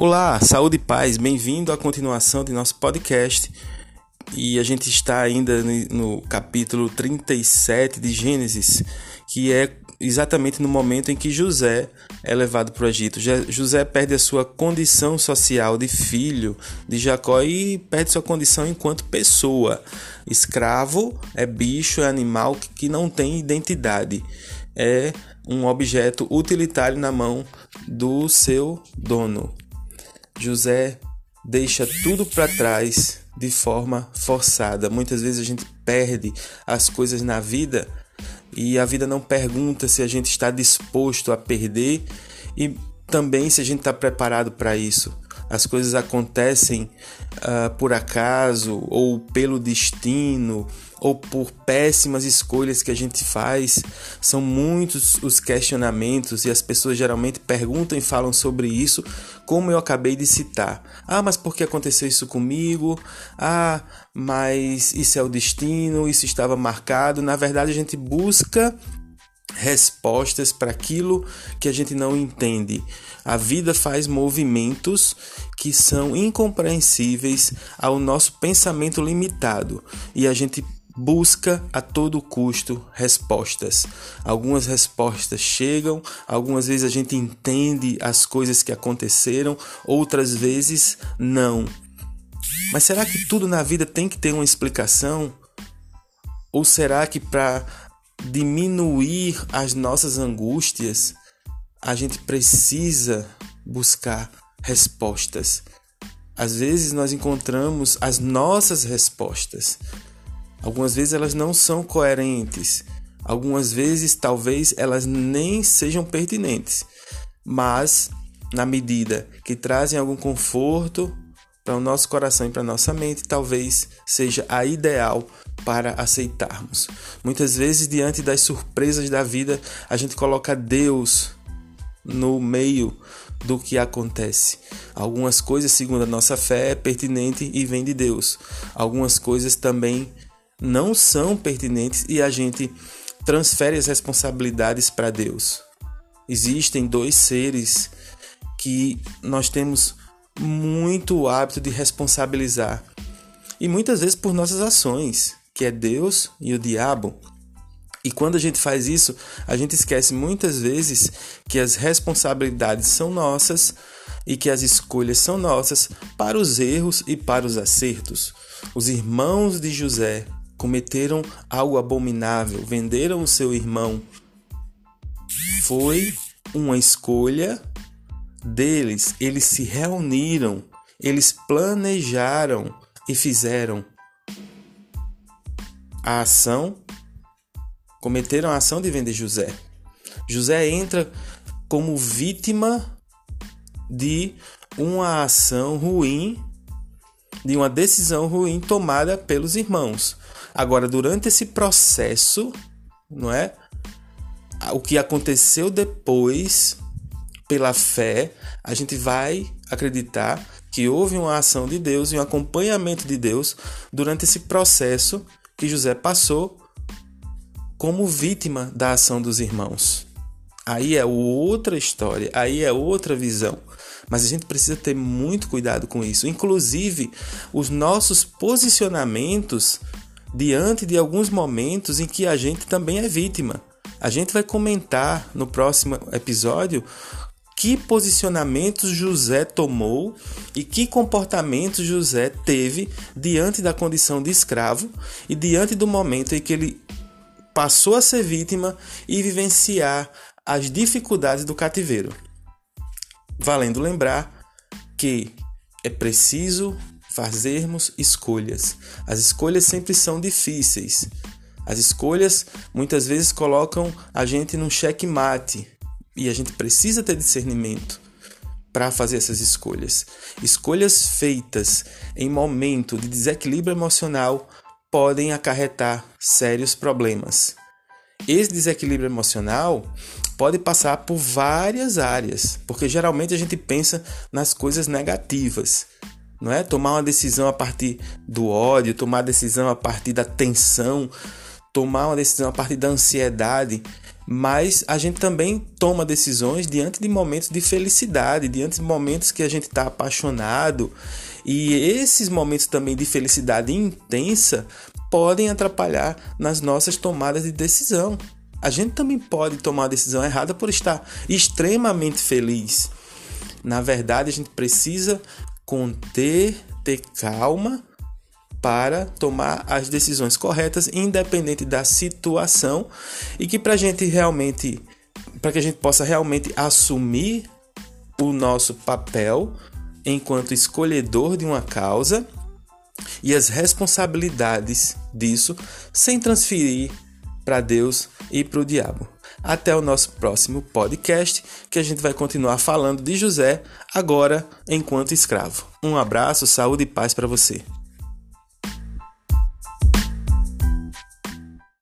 Olá, saúde e paz, bem-vindo à continuação de nosso podcast. E a gente está ainda no capítulo 37 de Gênesis, que é exatamente no momento em que José é levado para o Egito. José perde a sua condição social de filho de Jacó e perde sua condição enquanto pessoa. Escravo é bicho, é animal que não tem identidade. É um objeto utilitário na mão do seu dono. José deixa tudo para trás de forma forçada. Muitas vezes a gente perde as coisas na vida e a vida não pergunta se a gente está disposto a perder e também se a gente está preparado para isso. As coisas acontecem uh, por acaso ou pelo destino ou por péssimas escolhas que a gente faz. São muitos os questionamentos e as pessoas geralmente perguntam e falam sobre isso, como eu acabei de citar. Ah, mas por que aconteceu isso comigo? Ah, mas isso é o destino, isso estava marcado. Na verdade, a gente busca respostas para aquilo que a gente não entende. A vida faz movimentos que são incompreensíveis ao nosso pensamento limitado e a gente busca a todo custo respostas. Algumas respostas chegam, algumas vezes a gente entende as coisas que aconteceram, outras vezes não. Mas será que tudo na vida tem que ter uma explicação? Ou será que para diminuir as nossas angústias, a gente precisa buscar respostas? Às vezes nós encontramos as nossas respostas Algumas vezes elas não são coerentes. Algumas vezes talvez elas nem sejam pertinentes. Mas na medida que trazem algum conforto para o nosso coração e para a nossa mente, talvez seja a ideal para aceitarmos. Muitas vezes, diante das surpresas da vida, a gente coloca Deus no meio do que acontece. Algumas coisas, segundo a nossa fé, é pertinente e vem de Deus. Algumas coisas também não são pertinentes e a gente transfere as responsabilidades para Deus. Existem dois seres que nós temos muito hábito de responsabilizar e muitas vezes por nossas ações, que é Deus e o diabo. E quando a gente faz isso, a gente esquece muitas vezes que as responsabilidades são nossas e que as escolhas são nossas para os erros e para os acertos. Os irmãos de José cometeram algo abominável, venderam o seu irmão. Foi uma escolha deles, eles se reuniram, eles planejaram e fizeram a ação, cometeram a ação de vender José. José entra como vítima de uma ação ruim, de uma decisão ruim tomada pelos irmãos. Agora, durante esse processo, não é? O que aconteceu depois, pela fé, a gente vai acreditar que houve uma ação de Deus e um acompanhamento de Deus durante esse processo que José passou como vítima da ação dos irmãos. Aí é outra história, aí é outra visão. Mas a gente precisa ter muito cuidado com isso. Inclusive, os nossos posicionamentos diante de alguns momentos em que a gente também é vítima. A gente vai comentar no próximo episódio que posicionamentos José tomou e que comportamentos José teve diante da condição de escravo e diante do momento em que ele passou a ser vítima e vivenciar as dificuldades do cativeiro. Valendo lembrar que é preciso fazermos escolhas. As escolhas sempre são difíceis. As escolhas muitas vezes colocam a gente num checkmate e a gente precisa ter discernimento para fazer essas escolhas. Escolhas feitas em momento de desequilíbrio emocional podem acarretar sérios problemas. Esse desequilíbrio emocional pode passar por várias áreas, porque geralmente a gente pensa nas coisas negativas não é? Tomar uma decisão a partir do ódio, tomar decisão a partir da tensão, tomar uma decisão a partir da ansiedade. Mas a gente também toma decisões diante de momentos de felicidade, diante de momentos que a gente está apaixonado. E esses momentos também de felicidade intensa podem atrapalhar nas nossas tomadas de decisão. A gente também pode tomar a decisão errada por estar extremamente feliz. Na verdade, a gente precisa conter, ter calma para tomar as decisões corretas, independente da situação, e que para gente realmente, para que a gente possa realmente assumir o nosso papel enquanto escolhedor de uma causa e as responsabilidades disso, sem transferir para Deus e para o diabo. Até o nosso próximo podcast, que a gente vai continuar falando de José agora enquanto escravo. Um abraço, saúde e paz para você.